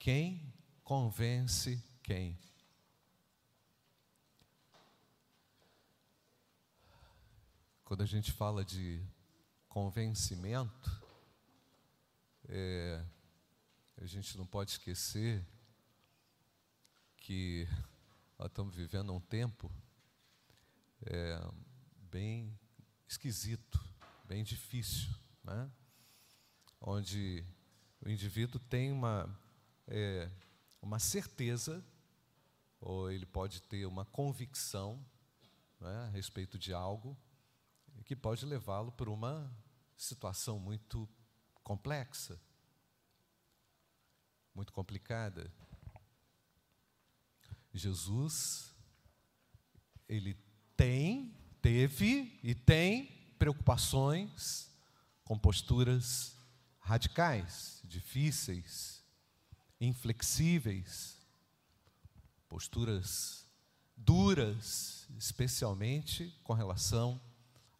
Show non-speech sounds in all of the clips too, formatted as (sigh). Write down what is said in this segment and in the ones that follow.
quem convence quem? Quando a gente fala de convencimento, é, a gente não pode esquecer que nós estamos vivendo um tempo é, bem esquisito, bem difícil, né? onde o indivíduo tem uma, é, uma certeza, ou ele pode ter uma convicção né, a respeito de algo, que pode levá-lo para uma situação muito complexa, muito complicada. Jesus, ele tem, teve e tem preocupações com posturas radicais, difíceis, inflexíveis, posturas duras, especialmente com relação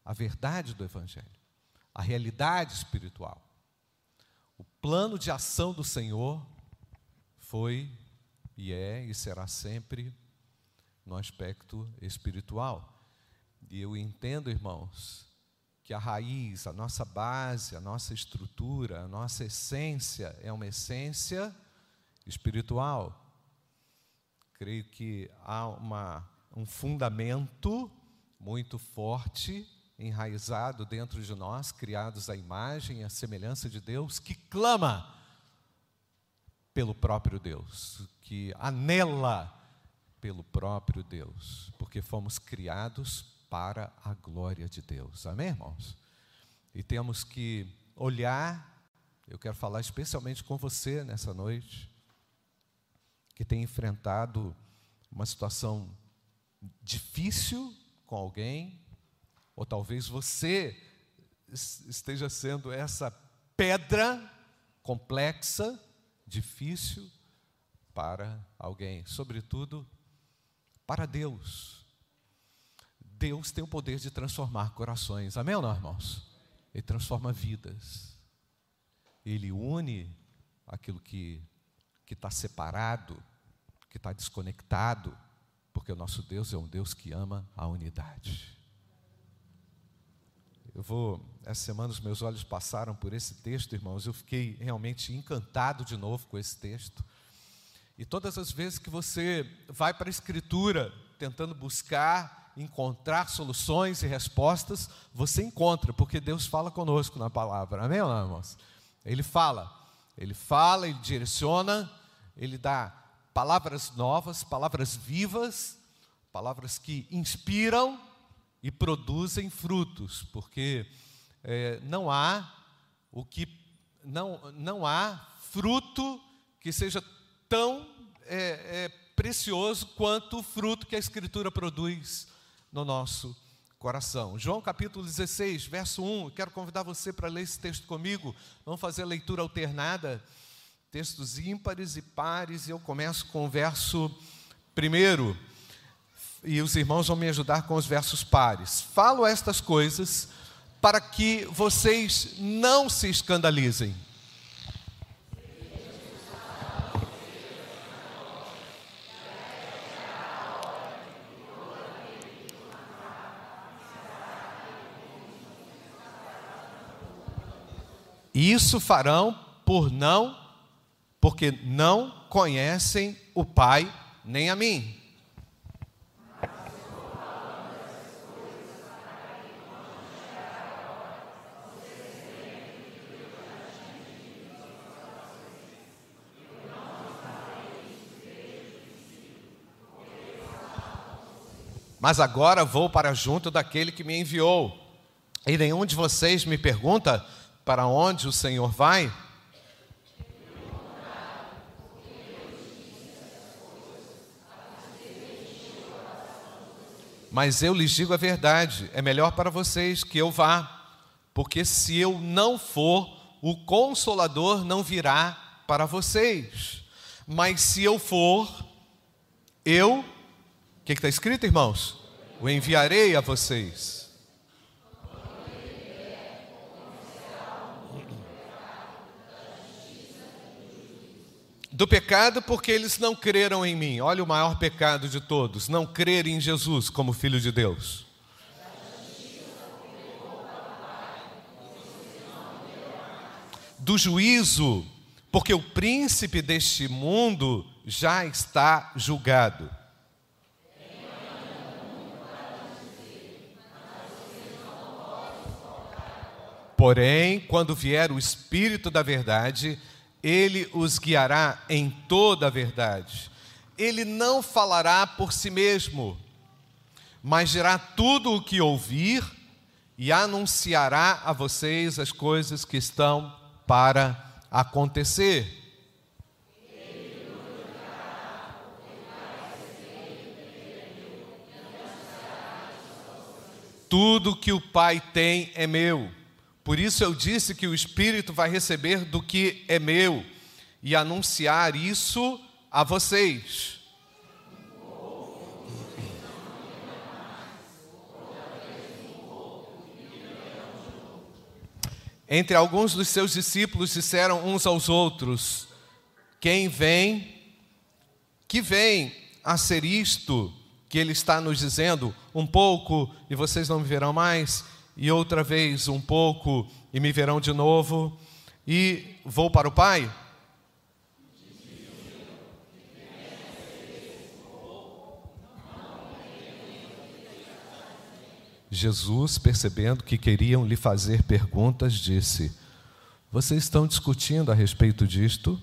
à verdade do Evangelho, à realidade espiritual. O plano de ação do Senhor foi e é e será sempre no aspecto espiritual. E eu entendo, irmãos, que a raiz, a nossa base, a nossa estrutura, a nossa essência é uma essência espiritual. Creio que há uma, um fundamento muito forte enraizado dentro de nós, criados à imagem e à semelhança de Deus, que clama pelo próprio Deus, que anela pelo próprio Deus, porque fomos criados para a glória de Deus. Amém, irmãos? E temos que olhar, eu quero falar especialmente com você nessa noite, que tem enfrentado uma situação difícil com alguém, ou talvez você esteja sendo essa pedra complexa difícil para alguém, sobretudo para Deus. Deus tem o poder de transformar corações, amém ou não, irmãos? Ele transforma vidas, ele une aquilo que está separado, que está desconectado, porque o nosso Deus é um Deus que ama a unidade. Eu vou, essa semana os meus olhos passaram por esse texto, irmãos, eu fiquei realmente encantado de novo com esse texto. E todas as vezes que você vai para a Escritura tentando buscar, encontrar soluções e respostas, você encontra, porque Deus fala conosco na palavra, amém irmãos? Ele fala, ele fala, ele direciona, ele dá palavras novas, palavras vivas, palavras que inspiram e produzem frutos, porque é, não há o que não, não há fruto que seja tão é, é, precioso quanto o fruto que a Escritura produz no nosso coração. João capítulo 16, verso 1. Quero convidar você para ler esse texto comigo. Vamos fazer a leitura alternada, textos ímpares e pares, e eu começo com o verso primeiro. E os irmãos vão me ajudar com os versos pares. Falo estas coisas para que vocês não se escandalizem. Isso farão por não, porque não conhecem o Pai nem a mim. Mas agora vou para junto daquele que me enviou. E nenhum de vocês me pergunta para onde o Senhor vai? Mas eu lhes digo a verdade: é melhor para vocês que eu vá, porque se eu não for, o consolador não virá para vocês. Mas se eu for, eu, o que está escrito, irmãos? O enviarei a vocês. Do pecado, porque eles não creram em mim. Olha o maior pecado de todos: não crer em Jesus como Filho de Deus. Do juízo, porque o príncipe deste mundo já está julgado. Porém, quando vier o Espírito da Verdade, ele os guiará em toda a verdade. Ele não falará por si mesmo, mas dirá tudo o que ouvir e anunciará a vocês as coisas que estão para acontecer. Tudo que o Pai tem é meu. Por isso eu disse que o Espírito vai receber do que é meu e anunciar isso a vocês. Entre alguns dos seus discípulos disseram uns aos outros: Quem vem, que vem a ser isto que ele está nos dizendo, um pouco e vocês não me verão mais, e outra vez um pouco e me verão de novo, e vou para o Pai? Jesus, percebendo que queriam lhe fazer perguntas, disse: Vocês estão discutindo a respeito disto,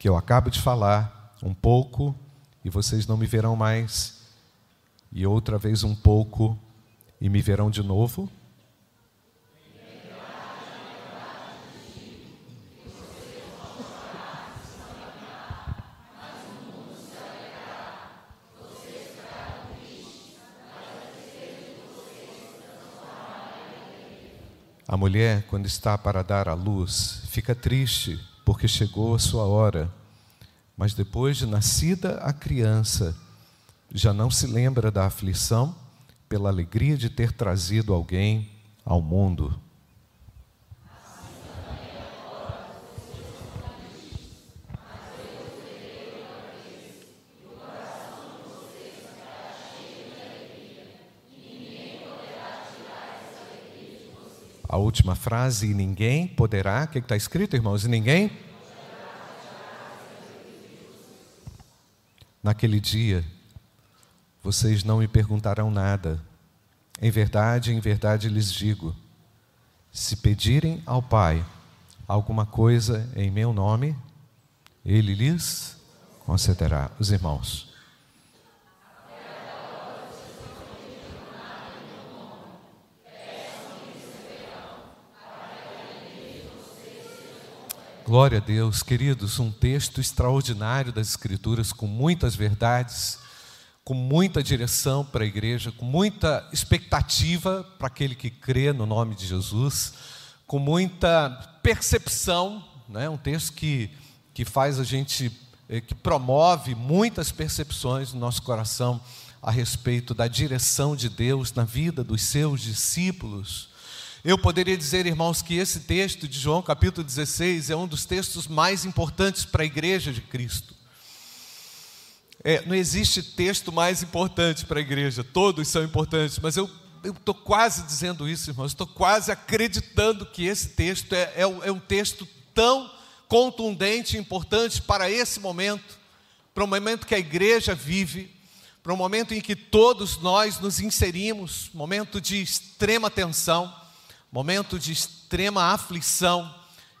que eu acabo de falar, um pouco, e vocês não me verão mais, e outra vez um pouco, e me verão de novo. A mulher, quando está para dar à luz, fica triste porque chegou a sua hora. Mas depois de nascida a criança, já não se lembra da aflição pela alegria de ter trazido alguém ao mundo. A última frase, e ninguém poderá, o que está escrito, irmãos? E ninguém? Naquele dia, vocês não me perguntarão nada. Em verdade, em verdade lhes digo: se pedirem ao Pai alguma coisa em meu nome, Ele lhes concederá. Os irmãos. Glória a Deus, queridos, um texto extraordinário das Escrituras, com muitas verdades com muita direção para a igreja, com muita expectativa para aquele que crê no nome de Jesus, com muita percepção, né? um texto que, que faz a gente, eh, que promove muitas percepções no nosso coração a respeito da direção de Deus na vida dos seus discípulos. Eu poderia dizer, irmãos, que esse texto de João capítulo 16 é um dos textos mais importantes para a igreja de Cristo. É, não existe texto mais importante para a igreja, todos são importantes, mas eu estou quase dizendo isso, irmãos, estou quase acreditando que esse texto é, é, é um texto tão contundente e importante para esse momento, para o momento que a igreja vive, para o momento em que todos nós nos inserimos, momento de extrema tensão, momento de extrema aflição,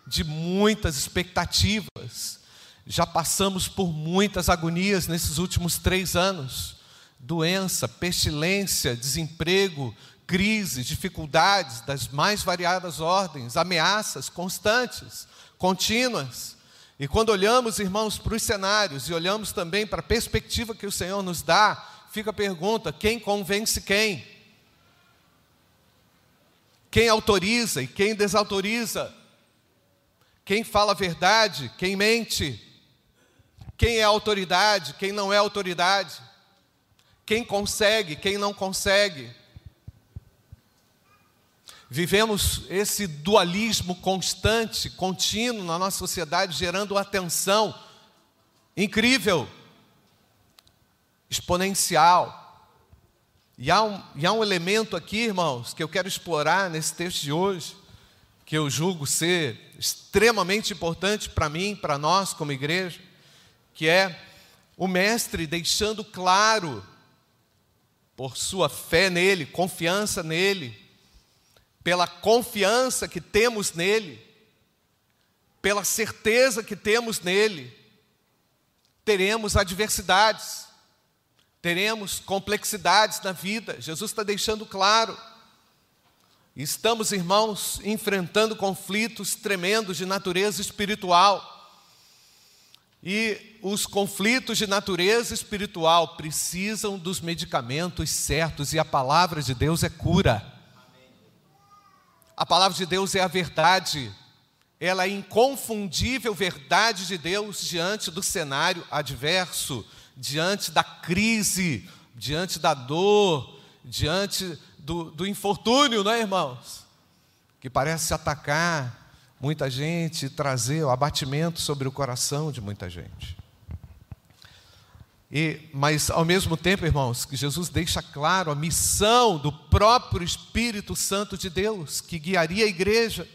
de muitas expectativas, já passamos por muitas agonias nesses últimos três anos: doença, pestilência, desemprego, crises, dificuldades das mais variadas ordens, ameaças constantes, contínuas. E quando olhamos, irmãos, para os cenários e olhamos também para a perspectiva que o Senhor nos dá, fica a pergunta: quem convence quem? Quem autoriza e quem desautoriza? Quem fala a verdade, quem mente? Quem é autoridade, quem não é autoridade, quem consegue, quem não consegue. Vivemos esse dualismo constante, contínuo na nossa sociedade, gerando atenção incrível, exponencial. E há, um, e há um elemento aqui, irmãos, que eu quero explorar nesse texto de hoje, que eu julgo ser extremamente importante para mim, para nós como igreja, que é o Mestre deixando claro, por sua fé nele, confiança nele, pela confiança que temos nele, pela certeza que temos nele, teremos adversidades, teremos complexidades na vida. Jesus está deixando claro. Estamos, irmãos, enfrentando conflitos tremendos de natureza espiritual. E os conflitos de natureza espiritual precisam dos medicamentos certos, e a palavra de Deus é cura. A palavra de Deus é a verdade, ela é a inconfundível verdade de Deus diante do cenário adverso, diante da crise, diante da dor, diante do, do infortúnio, não é, irmãos? Que parece atacar muita gente, trazer o abatimento sobre o coração de muita gente. E, mas, ao mesmo tempo, irmãos, que Jesus deixa claro a missão do próprio Espírito Santo de Deus, que guiaria a igreja,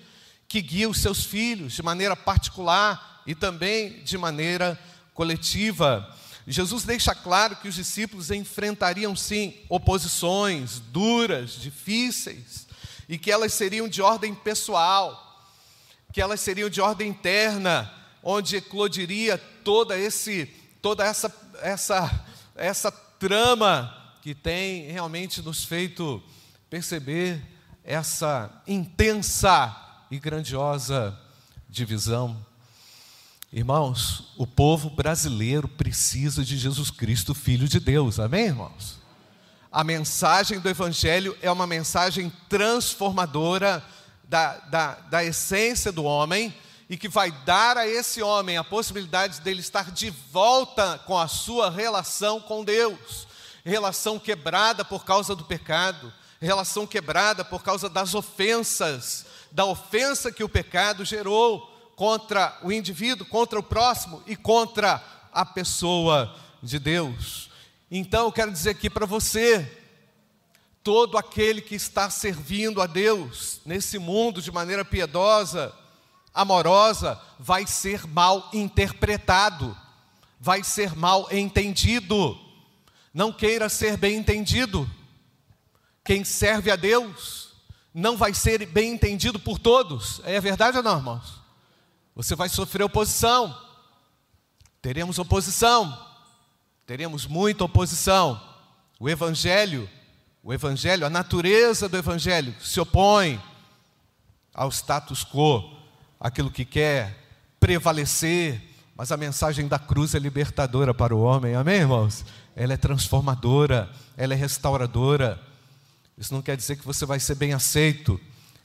que guia os seus filhos de maneira particular e também de maneira coletiva. Jesus deixa claro que os discípulos enfrentariam, sim, oposições duras, difíceis, e que elas seriam de ordem pessoal, que elas seriam de ordem interna, onde eclodiria toda, esse, toda essa essa, essa trama que tem realmente nos feito perceber essa intensa e grandiosa divisão. Irmãos, o povo brasileiro precisa de Jesus Cristo, Filho de Deus, amém, irmãos? A mensagem do Evangelho é uma mensagem transformadora da, da, da essência do homem e que vai dar a esse homem a possibilidade dele estar de volta com a sua relação com Deus, relação quebrada por causa do pecado, relação quebrada por causa das ofensas, da ofensa que o pecado gerou contra o indivíduo, contra o próximo e contra a pessoa de Deus. Então eu quero dizer aqui para você, todo aquele que está servindo a Deus nesse mundo de maneira piedosa, amorosa vai ser mal interpretado, vai ser mal entendido. Não queira ser bem entendido. Quem serve a Deus não vai ser bem entendido por todos. É verdade ou não, irmãos? Você vai sofrer oposição. Teremos oposição. Teremos muita oposição. O evangelho, o evangelho, a natureza do evangelho se opõe ao status quo aquilo que quer prevalecer, mas a mensagem da cruz é libertadora para o homem, amém, irmãos? Ela é transformadora, ela é restauradora. Isso não quer dizer que você vai ser bem aceito,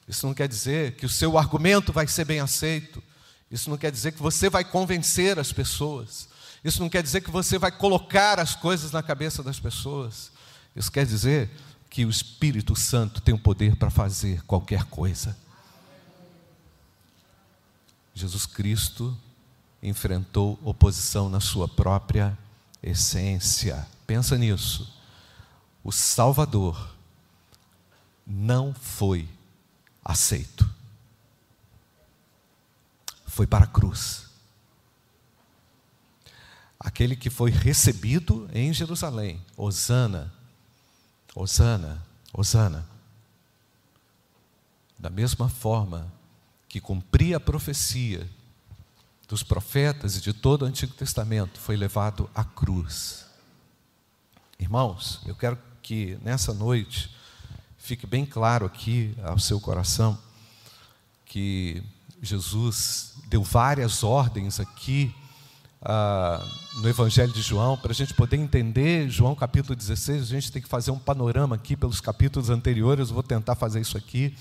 isso não quer dizer que o seu argumento vai ser bem aceito, isso não quer dizer que você vai convencer as pessoas, isso não quer dizer que você vai colocar as coisas na cabeça das pessoas, isso quer dizer que o Espírito Santo tem o poder para fazer qualquer coisa. Jesus Cristo enfrentou oposição na sua própria essência. Pensa nisso. O Salvador não foi aceito. Foi para a cruz. Aquele que foi recebido em Jerusalém, Osana, Osana, Osana. Da mesma forma, que cumpria a profecia dos profetas e de todo o Antigo Testamento, foi levado à cruz. Irmãos, eu quero que nessa noite fique bem claro aqui ao seu coração que Jesus deu várias ordens aqui ah, no Evangelho de João, para a gente poder entender João capítulo 16, a gente tem que fazer um panorama aqui pelos capítulos anteriores, eu vou tentar fazer isso aqui.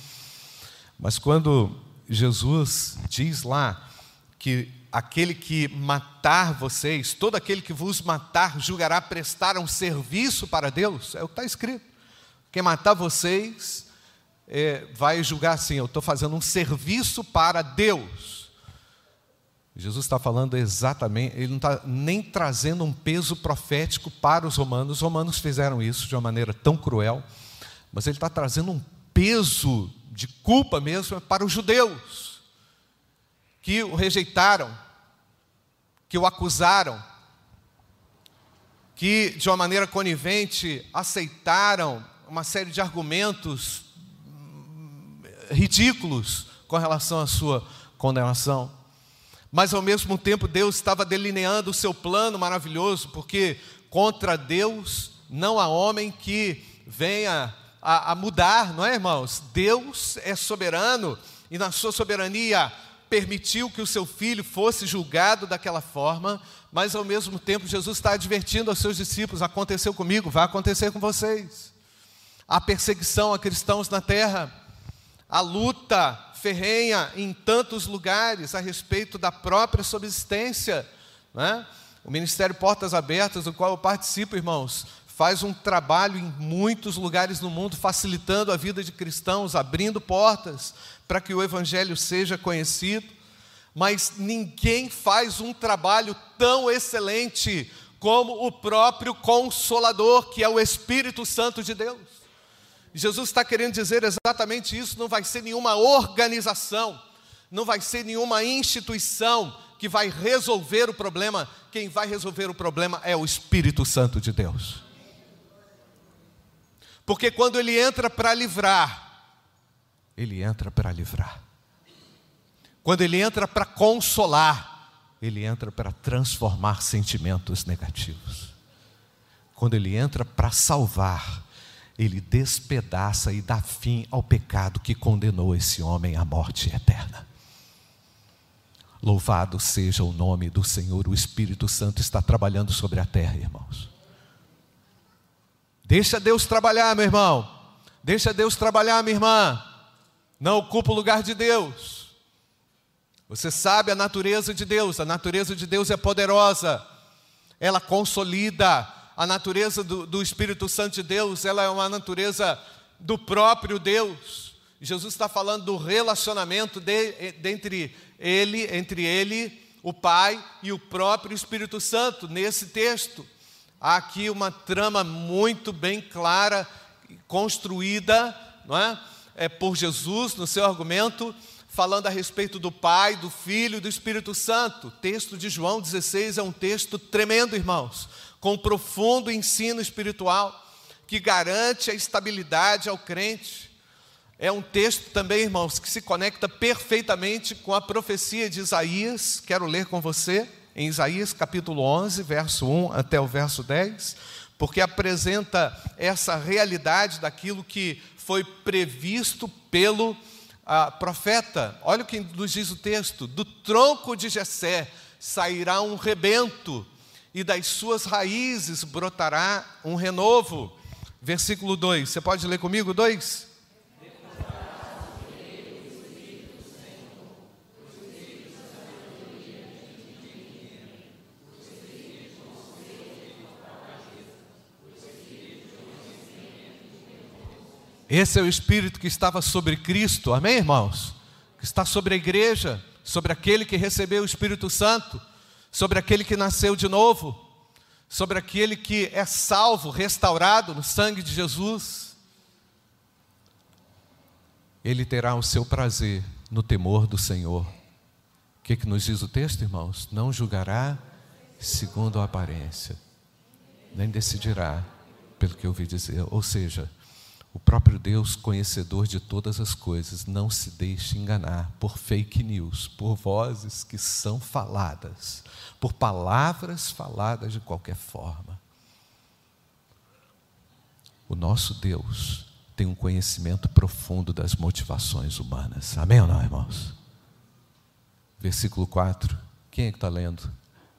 Mas quando Jesus diz lá que aquele que matar vocês, todo aquele que vos matar, julgará prestar um serviço para Deus, é o que está escrito. Quem matar vocês é, vai julgar assim: eu estou fazendo um serviço para Deus. Jesus está falando exatamente, ele não está nem trazendo um peso profético para os romanos. Os romanos fizeram isso de uma maneira tão cruel, mas ele está trazendo um peso de culpa mesmo para os judeus, que o rejeitaram, que o acusaram, que de uma maneira conivente aceitaram uma série de argumentos ridículos com relação à sua condenação. Mas ao mesmo tempo Deus estava delineando o seu plano maravilhoso, porque contra Deus não há homem que venha a, a mudar, não é, irmãos? Deus é soberano e na sua soberania permitiu que o seu filho fosse julgado daquela forma, mas ao mesmo tempo Jesus está advertindo aos seus discípulos: aconteceu comigo, vai acontecer com vocês. A perseguição a cristãos na terra, a luta ferrenha em tantos lugares a respeito da própria subsistência. Né? O Ministério Portas Abertas, do qual eu participo, irmãos, faz um trabalho em muitos lugares no mundo, facilitando a vida de cristãos, abrindo portas para que o Evangelho seja conhecido. Mas ninguém faz um trabalho tão excelente como o próprio Consolador, que é o Espírito Santo de Deus. Jesus está querendo dizer exatamente isso: não vai ser nenhuma organização, não vai ser nenhuma instituição que vai resolver o problema, quem vai resolver o problema é o Espírito Santo de Deus. Porque quando ele entra para livrar, ele entra para livrar. Quando ele entra para consolar, ele entra para transformar sentimentos negativos. Quando ele entra para salvar, ele despedaça e dá fim ao pecado que condenou esse homem à morte eterna. Louvado seja o nome do Senhor, o Espírito Santo está trabalhando sobre a terra, irmãos. Deixa Deus trabalhar, meu irmão. Deixa Deus trabalhar, minha irmã. Não ocupa o lugar de Deus. Você sabe a natureza de Deus, a natureza de Deus é poderosa, ela consolida, a natureza do, do Espírito Santo de Deus, ela é uma natureza do próprio Deus. Jesus está falando do relacionamento de, de, entre ele, entre ele, o Pai e o próprio Espírito Santo nesse texto. Há aqui uma trama muito bem clara, construída, não é? é por Jesus no seu argumento, falando a respeito do Pai, do Filho e do Espírito Santo. O texto de João 16 é um texto tremendo, irmãos com profundo ensino espiritual que garante a estabilidade ao crente. É um texto também, irmãos, que se conecta perfeitamente com a profecia de Isaías. Quero ler com você em Isaías capítulo 11, verso 1 até o verso 10, porque apresenta essa realidade daquilo que foi previsto pelo ah, profeta. Olha o que nos diz o texto: do tronco de Jessé sairá um rebento e das suas raízes brotará um renovo. Versículo 2, você pode ler comigo? 2? Esse é o Espírito que estava sobre Cristo, amém, irmãos? Que está sobre a igreja, sobre aquele que recebeu o Espírito Santo sobre aquele que nasceu de novo, sobre aquele que é salvo, restaurado no sangue de Jesus. Ele terá o seu prazer no temor do Senhor. O que, que nos diz o texto, irmãos? Não julgará segundo a aparência, nem decidirá pelo que ouvi dizer. Ou seja, o próprio Deus, conhecedor de todas as coisas, não se deixe enganar por fake news, por vozes que são faladas, por palavras faladas de qualquer forma. O nosso Deus tem um conhecimento profundo das motivações humanas. Amém ou não, irmãos? Versículo 4. Quem é que está lendo?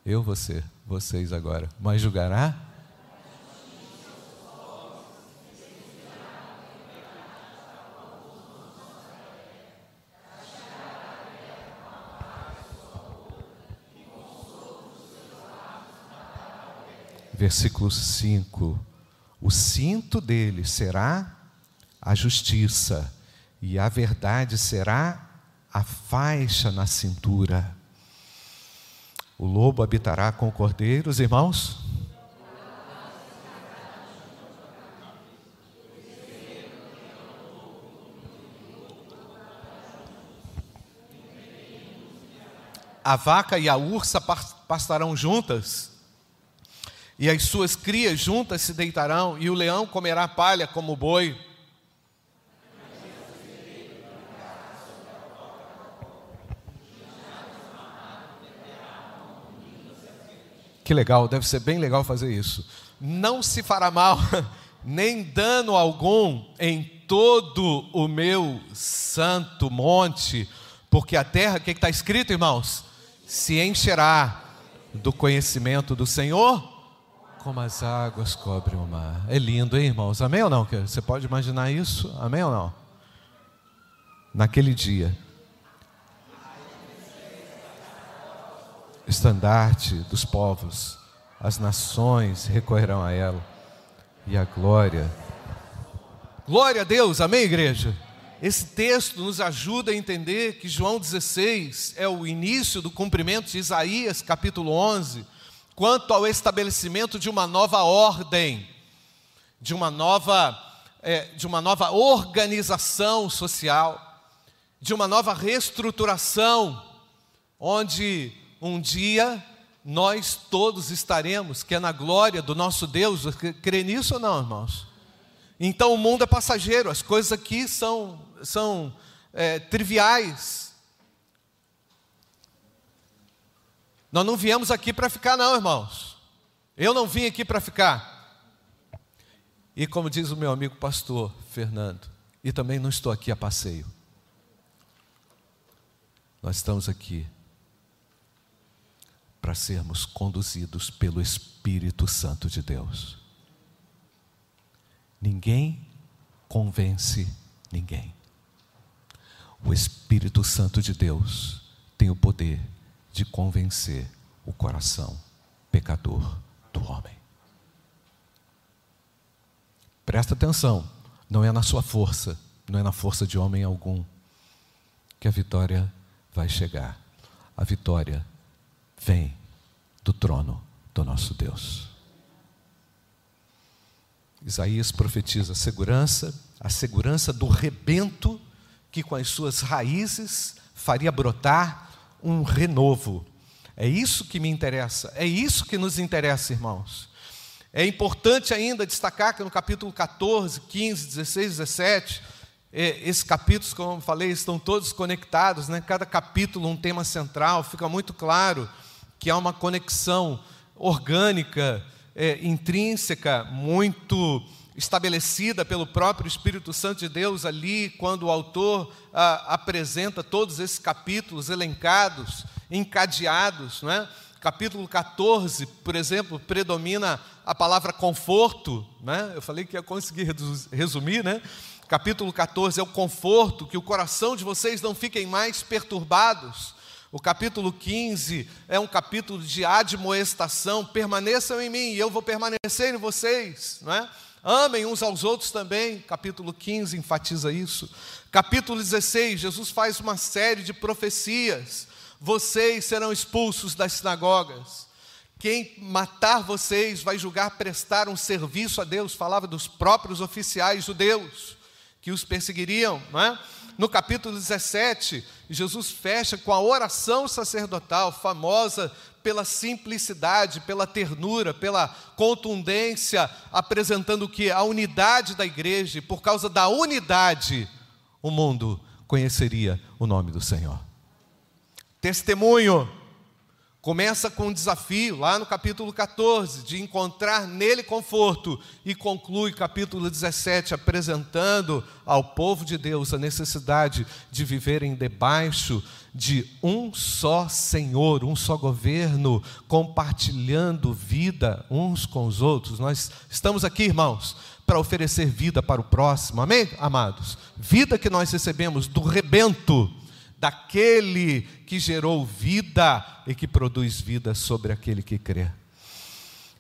Eu, você, vocês agora. Mas julgará versículo 5: O cinto dele será a justiça, e a verdade será a faixa na cintura. O lobo habitará com cordeiros, irmãos? A vaca e a ursa pastarão juntas, e as suas crias juntas se deitarão, e o leão comerá palha como o boi. Que legal, deve ser bem legal fazer isso. Não se fará mal, (laughs) nem dano algum em todo o meu santo monte, porque a terra, o que está escrito, irmãos? se encherá do conhecimento do Senhor, como as águas cobrem o mar. É lindo, hein, irmãos? Amém ou não? Você pode imaginar isso? Amém ou não? Naquele dia, estandarte dos povos, as nações recorrerão a ela, e a glória. Glória a Deus, amém, igreja? Esse texto nos ajuda a entender que João 16 é o início do cumprimento de Isaías capítulo 11, quanto ao estabelecimento de uma nova ordem, de uma nova, é, de uma nova organização social, de uma nova reestruturação, onde um dia nós todos estaremos, que é na glória do nosso Deus. Crê nisso ou não, irmãos? Então o mundo é passageiro, as coisas aqui são, são é, triviais. Nós não viemos aqui para ficar, não, irmãos. Eu não vim aqui para ficar. E como diz o meu amigo pastor Fernando, e também não estou aqui a passeio. Nós estamos aqui para sermos conduzidos pelo Espírito Santo de Deus. Ninguém convence ninguém. O Espírito Santo de Deus tem o poder de convencer o coração pecador do homem. Presta atenção, não é na sua força, não é na força de homem algum que a vitória vai chegar. A vitória vem do trono do nosso Deus. Isaías profetiza a segurança, a segurança do rebento que com as suas raízes faria brotar um renovo. É isso que me interessa, é isso que nos interessa, irmãos. É importante ainda destacar que no capítulo 14, 15, 16, 17, esses capítulos, como eu falei, estão todos conectados, né? cada capítulo um tema central, fica muito claro que há uma conexão orgânica é, intrínseca, muito estabelecida pelo próprio Espírito Santo de Deus ali, quando o autor ah, apresenta todos esses capítulos elencados, encadeados, não é? Capítulo 14, por exemplo, predomina a palavra conforto, né? Eu falei que ia conseguir resumir, né? Capítulo 14 é o conforto, que o coração de vocês não fiquem mais perturbados. O capítulo 15 é um capítulo de admoestação, permaneçam em mim e eu vou permanecer em vocês, não é? Amem uns aos outros também, capítulo 15 enfatiza isso. Capítulo 16, Jesus faz uma série de profecias. Vocês serão expulsos das sinagogas. Quem matar vocês vai julgar prestar um serviço a Deus. Falava dos próprios oficiais judeus que os perseguiriam, não é? No capítulo 17, Jesus fecha com a oração sacerdotal, famosa pela simplicidade, pela ternura, pela contundência, apresentando que? A unidade da igreja, por causa da unidade, o mundo conheceria o nome do Senhor. Testemunho. Começa com um desafio, lá no capítulo 14, de encontrar nele conforto, e conclui capítulo 17, apresentando ao povo de Deus a necessidade de viverem debaixo de um só Senhor, um só governo, compartilhando vida uns com os outros. Nós estamos aqui, irmãos, para oferecer vida para o próximo, amém, amados? Vida que nós recebemos do rebento daquele que gerou vida e que produz vida sobre aquele que crê.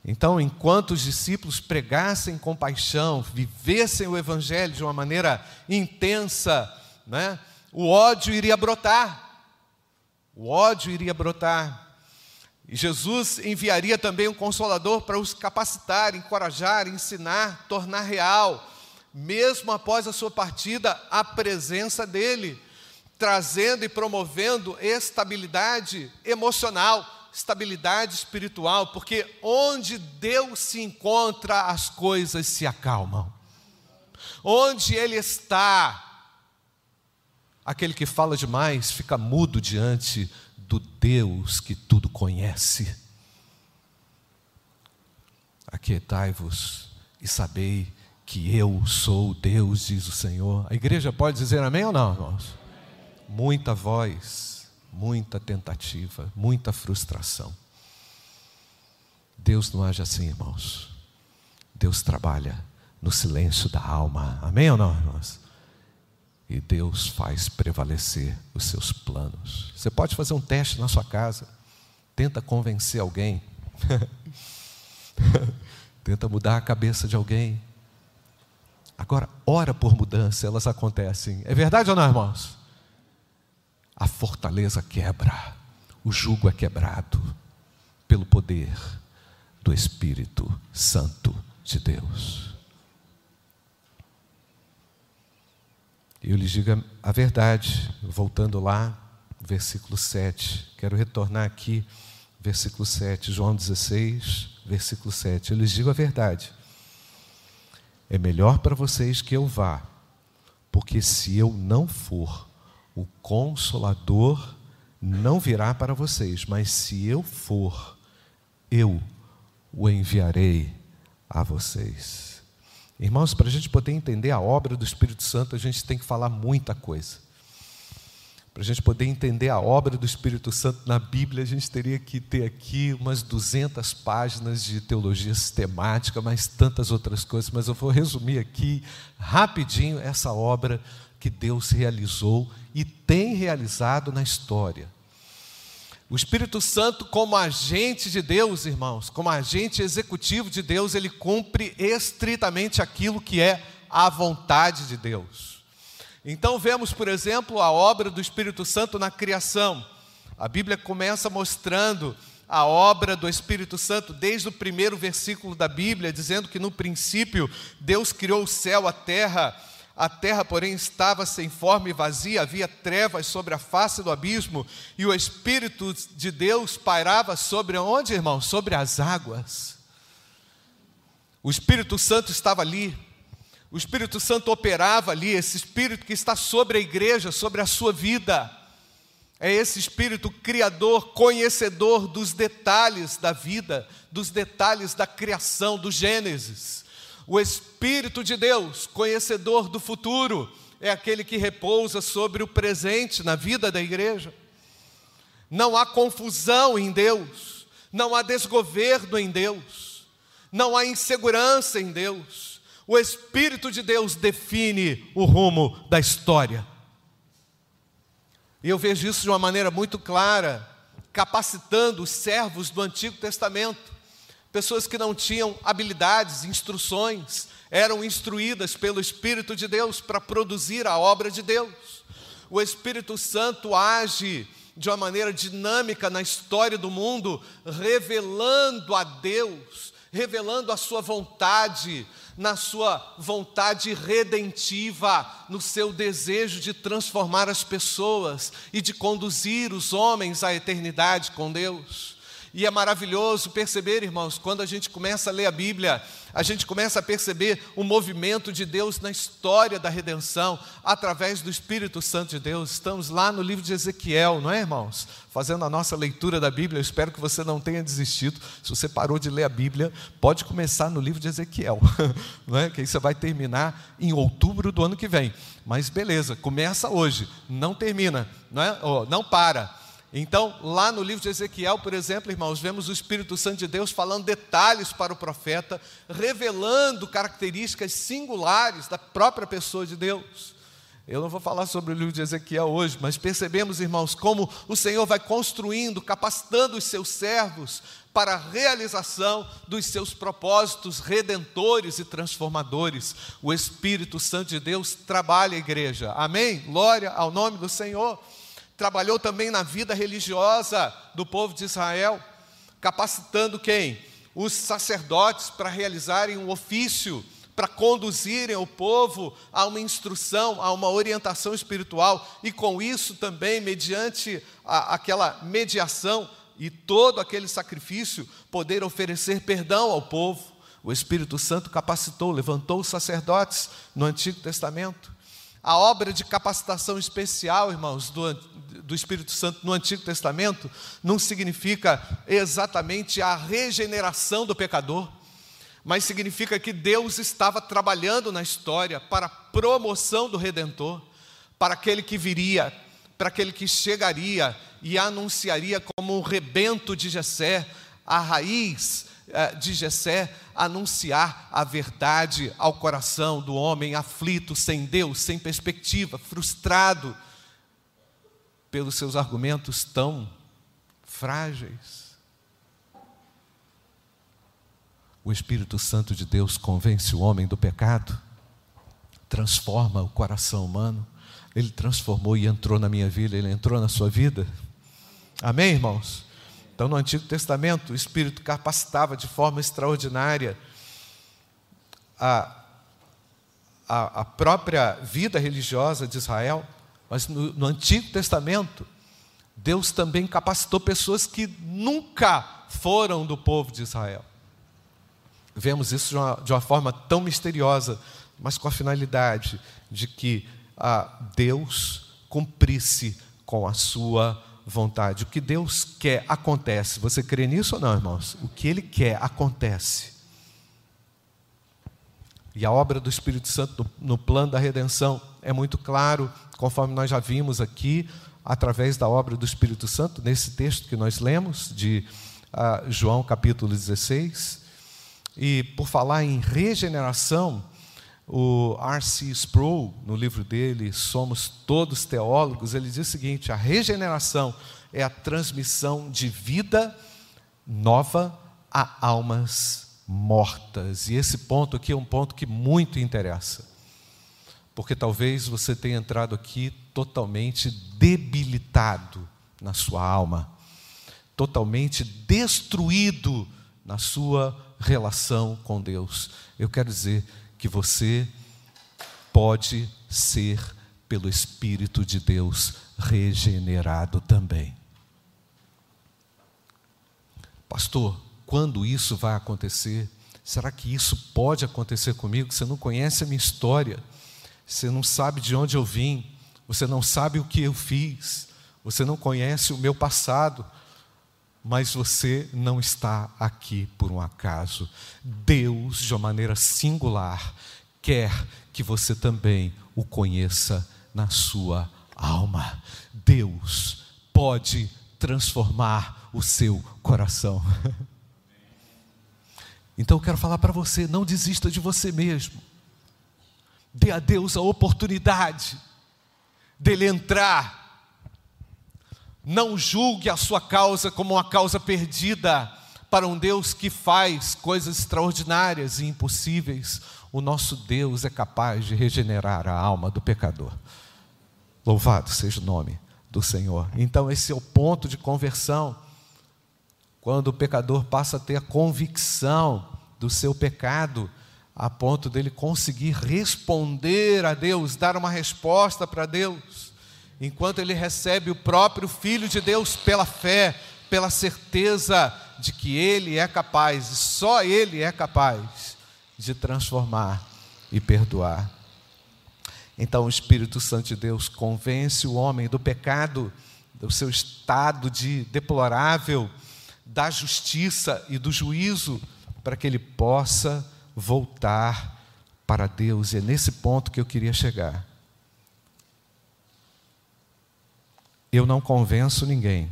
Então, enquanto os discípulos pregassem compaixão, vivessem o Evangelho de uma maneira intensa, né, o ódio iria brotar. O ódio iria brotar. E Jesus enviaria também um consolador para os capacitar, encorajar, ensinar, tornar real, mesmo após a sua partida, a presença dele, trazendo e promovendo estabilidade emocional, estabilidade espiritual, porque onde Deus se encontra, as coisas se acalmam. Onde Ele está, aquele que fala demais fica mudo diante do Deus que tudo conhece. Aquietai-vos e sabei que eu sou Deus, diz o Senhor. A igreja pode dizer amém ou não, irmãos? Muita voz muita tentativa, muita frustração. Deus não age assim, irmãos. Deus trabalha no silêncio da alma. Amém ou não, irmãos? E Deus faz prevalecer os seus planos. Você pode fazer um teste na sua casa. Tenta convencer alguém. (laughs) Tenta mudar a cabeça de alguém. Agora, ora por mudança, elas acontecem. É verdade ou não, irmãos? A fortaleza quebra, o jugo é quebrado pelo poder do Espírito Santo de Deus. Eu lhes digo a verdade, voltando lá, versículo 7. Quero retornar aqui, versículo 7, João 16, versículo 7. Eu lhes digo a verdade. É melhor para vocês que eu vá, porque se eu não for, o Consolador não virá para vocês, mas se eu for, eu o enviarei a vocês. Irmãos, para a gente poder entender a obra do Espírito Santo, a gente tem que falar muita coisa. Para a gente poder entender a obra do Espírito Santo na Bíblia, a gente teria que ter aqui umas 200 páginas de teologia sistemática, mais tantas outras coisas, mas eu vou resumir aqui rapidinho essa obra que Deus realizou e tem realizado na história. O Espírito Santo, como agente de Deus, irmãos, como agente executivo de Deus, ele cumpre estritamente aquilo que é a vontade de Deus. Então, vemos, por exemplo, a obra do Espírito Santo na criação. A Bíblia começa mostrando a obra do Espírito Santo desde o primeiro versículo da Bíblia, dizendo que no princípio Deus criou o céu, a terra a terra, porém, estava sem forma e vazia, havia trevas sobre a face do abismo, e o Espírito de Deus pairava sobre onde, irmão? Sobre as águas. O Espírito Santo estava ali, o Espírito Santo operava ali, esse Espírito que está sobre a igreja, sobre a sua vida. É esse Espírito criador, conhecedor dos detalhes da vida, dos detalhes da criação, do Gênesis. O Espírito de Deus, conhecedor do futuro, é aquele que repousa sobre o presente na vida da igreja. Não há confusão em Deus, não há desgoverno em Deus, não há insegurança em Deus. O Espírito de Deus define o rumo da história. E eu vejo isso de uma maneira muito clara, capacitando os servos do Antigo Testamento pessoas que não tinham habilidades, instruções, eram instruídas pelo Espírito de Deus para produzir a obra de Deus. O Espírito Santo age de uma maneira dinâmica na história do mundo, revelando a Deus, revelando a sua vontade, na sua vontade redentiva, no seu desejo de transformar as pessoas e de conduzir os homens à eternidade com Deus. E é maravilhoso perceber, irmãos, quando a gente começa a ler a Bíblia, a gente começa a perceber o movimento de Deus na história da redenção, através do Espírito Santo de Deus. Estamos lá no livro de Ezequiel, não é, irmãos? Fazendo a nossa leitura da Bíblia. Eu espero que você não tenha desistido. Se você parou de ler a Bíblia, pode começar no livro de Ezequiel, (laughs) não é? Que aí você vai terminar em outubro do ano que vem. Mas beleza, começa hoje, não termina, não é? Oh, não para. Então, lá no livro de Ezequiel, por exemplo, irmãos, vemos o Espírito Santo de Deus falando detalhes para o profeta, revelando características singulares da própria pessoa de Deus. Eu não vou falar sobre o livro de Ezequiel hoje, mas percebemos, irmãos, como o Senhor vai construindo, capacitando os seus servos para a realização dos seus propósitos redentores e transformadores. O Espírito Santo de Deus trabalha a igreja. Amém? Glória ao nome do Senhor trabalhou também na vida religiosa do povo de Israel. capacitando quem? Os sacerdotes para realizarem um ofício, para conduzirem o povo a uma instrução, a uma orientação espiritual, e com isso também, mediante a, aquela mediação e todo aquele sacrifício, poder oferecer perdão ao povo. O Espírito Santo capacitou, levantou os sacerdotes no Antigo Testamento. A obra de capacitação especial, irmãos, do, do Espírito Santo no Antigo Testamento, não significa exatamente a regeneração do pecador, mas significa que Deus estava trabalhando na história para a promoção do Redentor, para aquele que viria, para aquele que chegaria e anunciaria como um rebento de Jessé, a raiz de Jessé, anunciar a verdade ao coração do homem aflito, sem Deus, sem perspectiva, frustrado pelos seus argumentos tão frágeis. O Espírito Santo de Deus convence o homem do pecado, transforma o coração humano. Ele transformou e entrou na minha vida, ele entrou na sua vida. Amém, irmãos? Então, no Antigo Testamento, o Espírito capacitava de forma extraordinária a, a, a própria vida religiosa de Israel, mas no, no Antigo Testamento, Deus também capacitou pessoas que nunca foram do povo de Israel. Vemos isso de uma, de uma forma tão misteriosa, mas com a finalidade de que ah, Deus cumprisse com a sua vontade. O que Deus quer acontece. Você crê nisso ou não, irmãos? O que Ele quer acontece. E a obra do Espírito Santo no, no plano da redenção é muito claro, conforme nós já vimos aqui, através da obra do Espírito Santo, nesse texto que nós lemos, de uh, João capítulo 16. E por falar em regeneração, o R.C. Sproul, no livro dele, Somos Todos Teólogos, ele diz o seguinte: a regeneração é a transmissão de vida nova a almas mortas. E esse ponto aqui é um ponto que muito interessa, porque talvez você tenha entrado aqui totalmente debilitado na sua alma, totalmente destruído na sua relação com Deus. Eu quero dizer que você pode ser, pelo Espírito de Deus, regenerado também. Pastor, quando isso vai acontecer? Será que isso pode acontecer comigo? Você não conhece a minha história, você não sabe de onde eu vim, você não sabe o que eu fiz, você não conhece o meu passado, mas você não está aqui por um acaso. Deus, de uma maneira singular, quer que você também o conheça na sua alma. Deus pode transformar o seu coração. (laughs) Então eu quero falar para você: não desista de você mesmo. Dê a Deus a oportunidade dele entrar não julgue a sua causa como uma causa perdida para um Deus que faz coisas extraordinárias e impossíveis. O nosso Deus é capaz de regenerar a alma do pecador. Louvado seja o nome do Senhor. Então, esse é o ponto de conversão. Quando o pecador passa a ter a convicção do seu pecado, a ponto dele conseguir responder a Deus, dar uma resposta para Deus enquanto ele recebe o próprio Filho de Deus pela fé, pela certeza de que ele é capaz, e só ele é capaz, de transformar e perdoar. Então o Espírito Santo de Deus convence o homem do pecado, do seu estado de deplorável, da justiça e do juízo, para que ele possa voltar para Deus. E é nesse ponto que eu queria chegar. Eu não convenço ninguém.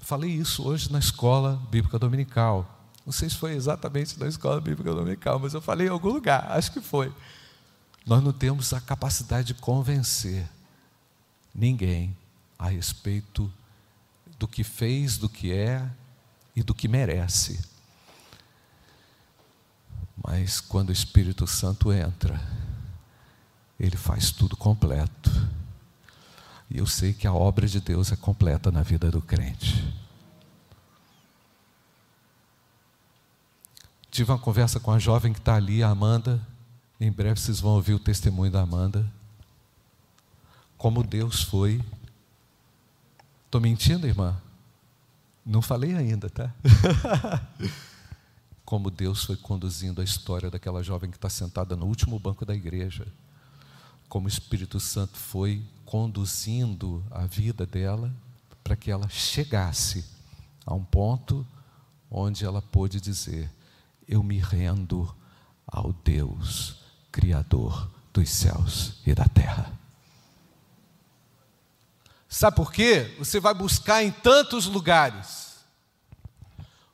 Falei isso hoje na escola bíblica dominical. Não sei se foi exatamente na escola bíblica dominical, mas eu falei em algum lugar, acho que foi. Nós não temos a capacidade de convencer ninguém a respeito do que fez, do que é e do que merece. Mas quando o Espírito Santo entra, ele faz tudo completo. E eu sei que a obra de Deus é completa na vida do crente. tive uma conversa com a jovem que está ali, a Amanda. Em breve vocês vão ouvir o testemunho da Amanda. Como Deus foi. Estou mentindo, irmã? Não falei ainda, tá? (laughs) Como Deus foi conduzindo a história daquela jovem que está sentada no último banco da igreja. Como o Espírito Santo foi conduzindo a vida dela para que ela chegasse a um ponto onde ela pôde dizer: Eu me rendo ao Deus Criador dos céus e da terra. Sabe por quê? Você vai buscar em tantos lugares.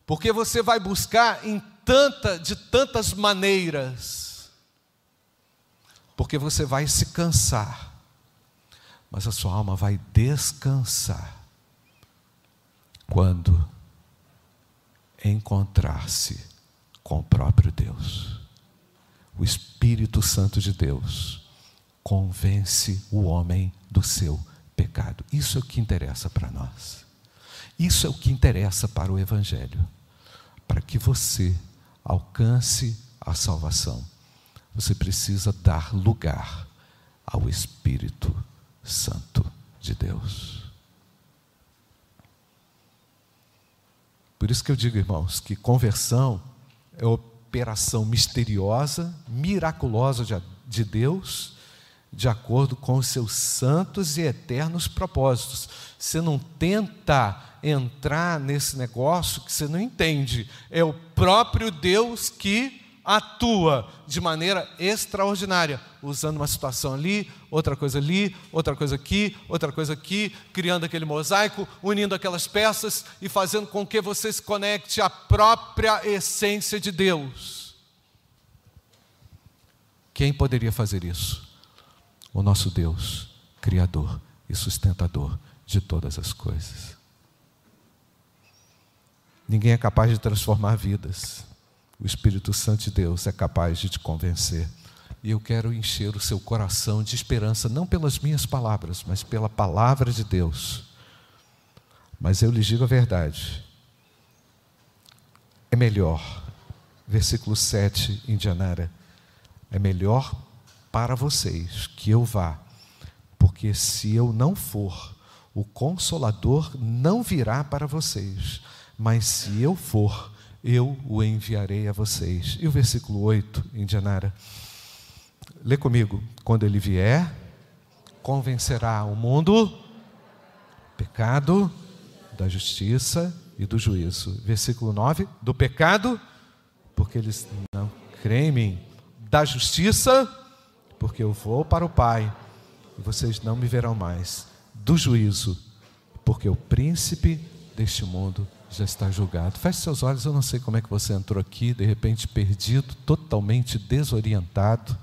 Porque você vai buscar em tanta, de tantas maneiras. Porque você vai se cansar. Mas a sua alma vai descansar quando encontrar-se com o próprio Deus. O Espírito Santo de Deus convence o homem do seu pecado. Isso é o que interessa para nós. Isso é o que interessa para o Evangelho. Para que você alcance a salvação, você precisa dar lugar ao Espírito Santo de Deus. Por isso que eu digo, irmãos, que conversão é operação misteriosa, miraculosa de Deus de acordo com os seus santos e eternos propósitos. Você não tenta entrar nesse negócio que você não entende. É o próprio Deus que atua de maneira extraordinária, usando uma situação ali, outra coisa ali, outra coisa aqui, outra coisa aqui, criando aquele mosaico, unindo aquelas peças e fazendo com que você se conecte à própria essência de Deus. Quem poderia fazer isso? o nosso Deus, Criador e sustentador de todas as coisas. Ninguém é capaz de transformar vidas. O Espírito Santo de Deus é capaz de te convencer. E eu quero encher o seu coração de esperança, não pelas minhas palavras, mas pela palavra de Deus. Mas eu lhes digo a verdade. É melhor, versículo 7 em Dianara, é melhor para vocês que eu vá, porque se eu não for, o consolador não virá para vocês, mas se eu for, eu o enviarei a vocês. E o versículo 8, em Janara, lê comigo: quando ele vier, convencerá o mundo, pecado, da justiça e do juízo. Versículo 9: do pecado, porque eles não creem em mim, da justiça, porque eu vou para o Pai e vocês não me verão mais. Do juízo, porque o príncipe deste mundo já está julgado. Feche seus olhos, eu não sei como é que você entrou aqui, de repente perdido, totalmente desorientado,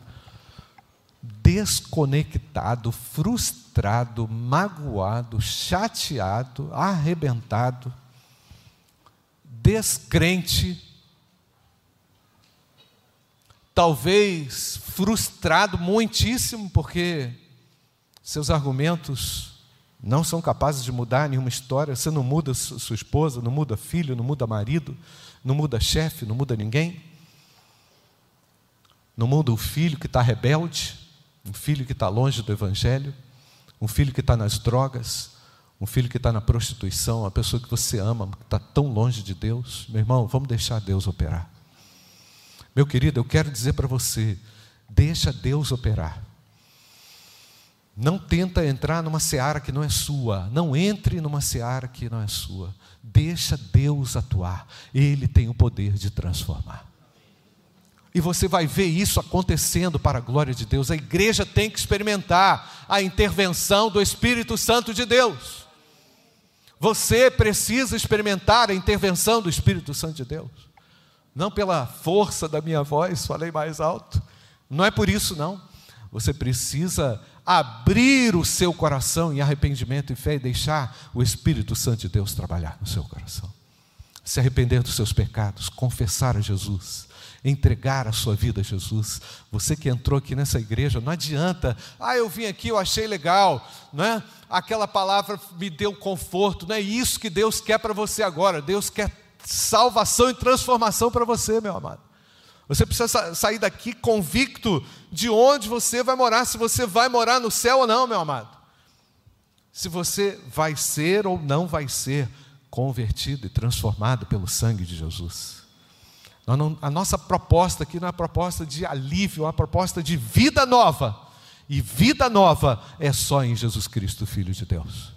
desconectado, frustrado, magoado, chateado, arrebentado, descrente talvez frustrado muitíssimo, porque seus argumentos não são capazes de mudar nenhuma história. Você não muda sua esposa, não muda filho, não muda marido, não muda chefe, não muda ninguém. Não muda o filho que está rebelde, um filho que está longe do Evangelho, um filho que está nas drogas, um filho que está na prostituição, uma pessoa que você ama, que está tão longe de Deus. Meu irmão, vamos deixar Deus operar. Meu querido, eu quero dizer para você: deixa Deus operar. Não tenta entrar numa seara que não é sua. Não entre numa seara que não é sua. Deixa Deus atuar. Ele tem o poder de transformar. E você vai ver isso acontecendo para a glória de Deus. A igreja tem que experimentar a intervenção do Espírito Santo de Deus. Você precisa experimentar a intervenção do Espírito Santo de Deus não pela força da minha voz, falei mais alto, não é por isso não. Você precisa abrir o seu coração em arrependimento e fé e deixar o Espírito Santo de Deus trabalhar no seu coração. Se arrepender dos seus pecados, confessar a Jesus, entregar a sua vida a Jesus. Você que entrou aqui nessa igreja, não adianta, ah, eu vim aqui, eu achei legal, não é? Aquela palavra me deu conforto, não é isso que Deus quer para você agora. Deus quer salvação e transformação para você, meu amado. Você precisa sair daqui convicto de onde você vai morar, se você vai morar no céu ou não, meu amado. Se você vai ser ou não vai ser convertido e transformado pelo sangue de Jesus. A nossa proposta aqui não é uma proposta de alívio, é uma proposta de vida nova. E vida nova é só em Jesus Cristo, Filho de Deus.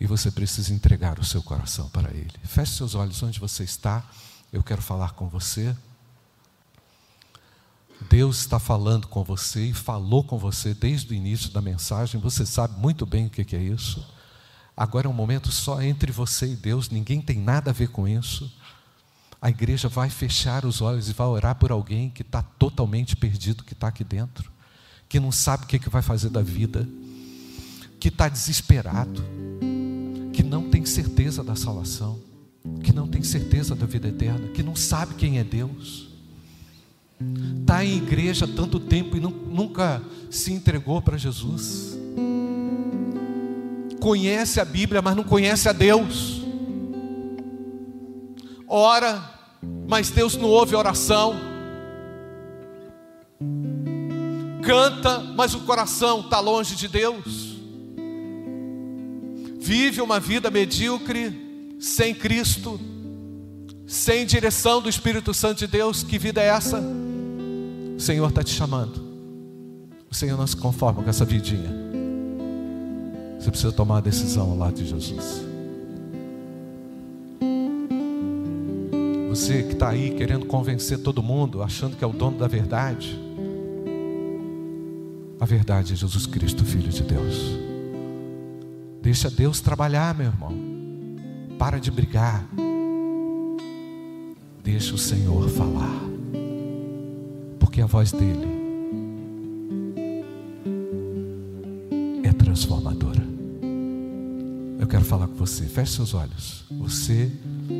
E você precisa entregar o seu coração para Ele. Feche seus olhos onde você está. Eu quero falar com você. Deus está falando com você e falou com você desde o início da mensagem. Você sabe muito bem o que é isso. Agora é um momento só entre você e Deus, ninguém tem nada a ver com isso. A igreja vai fechar os olhos e vai orar por alguém que está totalmente perdido, que está aqui dentro, que não sabe o que, que vai fazer da vida, que está desesperado, que não tem certeza da salvação, que não tem certeza da vida eterna, que não sabe quem é Deus. Está em igreja há tanto tempo e nunca se entregou para Jesus conhece a Bíblia, mas não conhece a Deus. Ora, mas Deus não ouve oração. Canta, mas o coração está longe de Deus. Vive uma vida medíocre, sem Cristo, sem direção do Espírito Santo de Deus. Que vida é essa? O Senhor está te chamando. O Senhor não se conforma com essa vidinha. Você precisa tomar a decisão ao lado de Jesus. Você que está aí querendo convencer todo mundo, achando que é o dono da verdade. A verdade é Jesus Cristo, Filho de Deus. Deixa Deus trabalhar, meu irmão. Para de brigar. Deixa o Senhor falar. Porque a voz dele é transformadora. Eu quero falar com você. Feche seus olhos. Você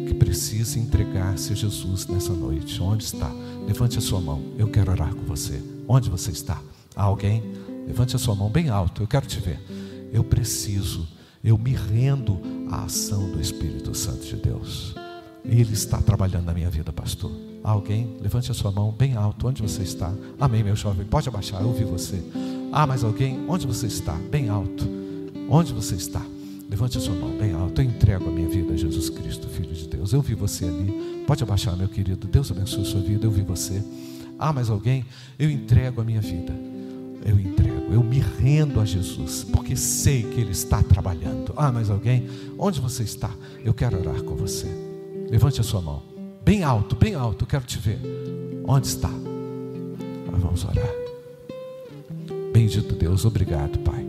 que precisa entregar-se a Jesus nessa noite. Onde está? Levante a sua mão. Eu quero orar com você. Onde você está? Há alguém? Levante a sua mão bem alto. Eu quero te ver. Eu preciso. Eu me rendo à ação do Espírito Santo de Deus. Ele está trabalhando na minha vida, pastor. Alguém? Levante a sua mão bem alto. Onde você está? Amém, meu jovem. Pode abaixar. Eu ouvi você. Há mais alguém? Onde você está? Bem alto. Onde você está? Levante a sua mão bem alto. Eu entrego a minha vida a Jesus Cristo, Filho de Deus. Eu vi você ali. Pode abaixar, meu querido. Deus abençoe a sua vida. Eu vi você. Ah, mais alguém? Eu entrego a minha vida. Eu entrego. Eu me rendo a Jesus, porque sei que Ele está trabalhando. Ah, mais alguém? Onde você está? Eu quero orar com você. Levante a sua mão. Bem alto, bem alto. Eu quero te ver. Onde está? Ah, vamos orar. Bendito Deus, obrigado, Pai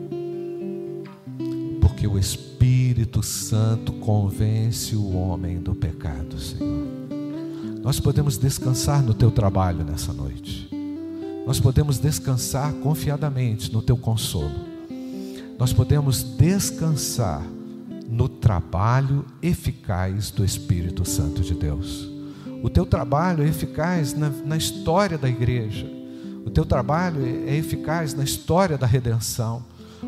porque o Espírito Santo convence o homem do pecado, Senhor. Nós podemos descansar no teu trabalho nessa noite. Nós podemos descansar confiadamente no teu consolo. Nós podemos descansar no trabalho eficaz do Espírito Santo de Deus. O teu trabalho é eficaz na, na história da igreja. O teu trabalho é eficaz na história da redenção.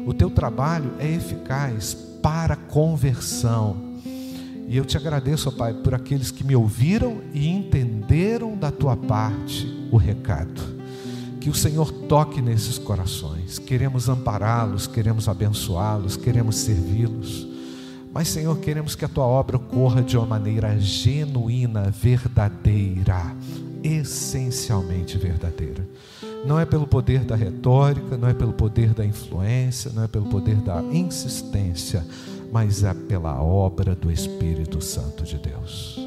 O teu trabalho é eficaz para conversão. E eu te agradeço, ó Pai, por aqueles que me ouviram e entenderam da tua parte o recado. Que o Senhor toque nesses corações. Queremos ampará-los, queremos abençoá-los, queremos servi-los. Mas, Senhor, queremos que a tua obra ocorra de uma maneira genuína, verdadeira, essencialmente verdadeira. Não é pelo poder da retórica, não é pelo poder da influência, não é pelo poder da insistência, mas é pela obra do Espírito Santo de Deus.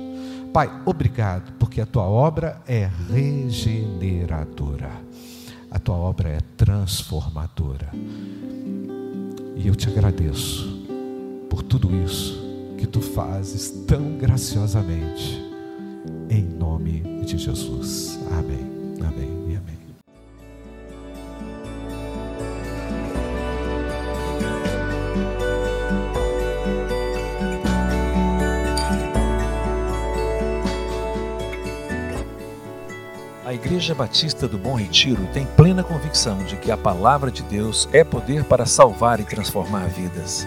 Pai, obrigado, porque a tua obra é regeneradora, a tua obra é transformadora. E eu te agradeço por tudo isso que tu fazes tão graciosamente, em nome de Jesus. Amém. Amém. Igreja Batista do Bom Retiro tem plena convicção de que a palavra de Deus é poder para salvar e transformar vidas.